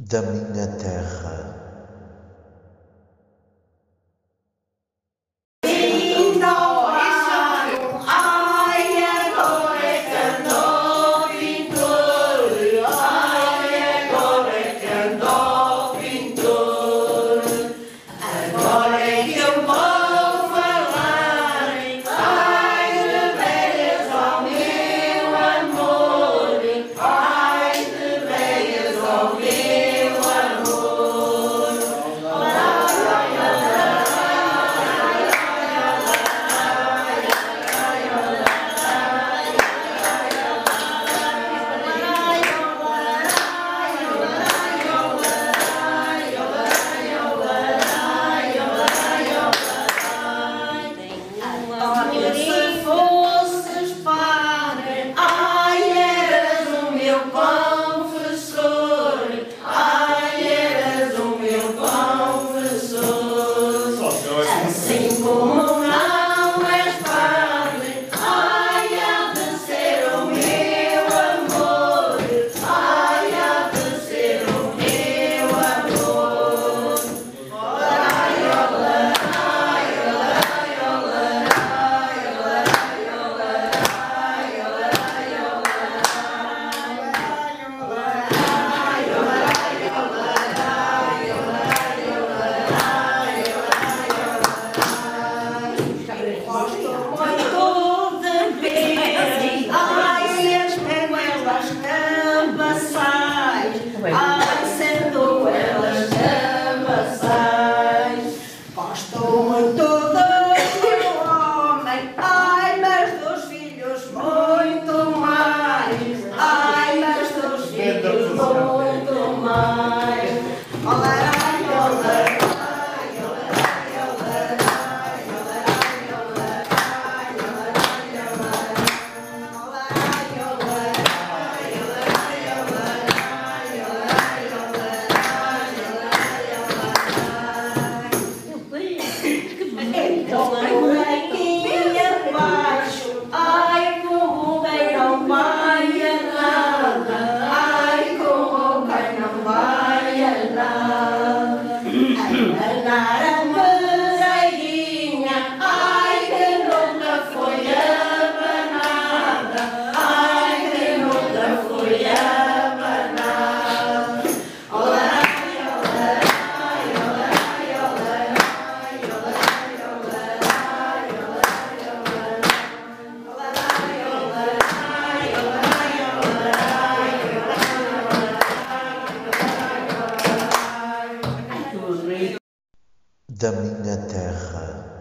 da minha terra. Olha, Espírito como da minha terra.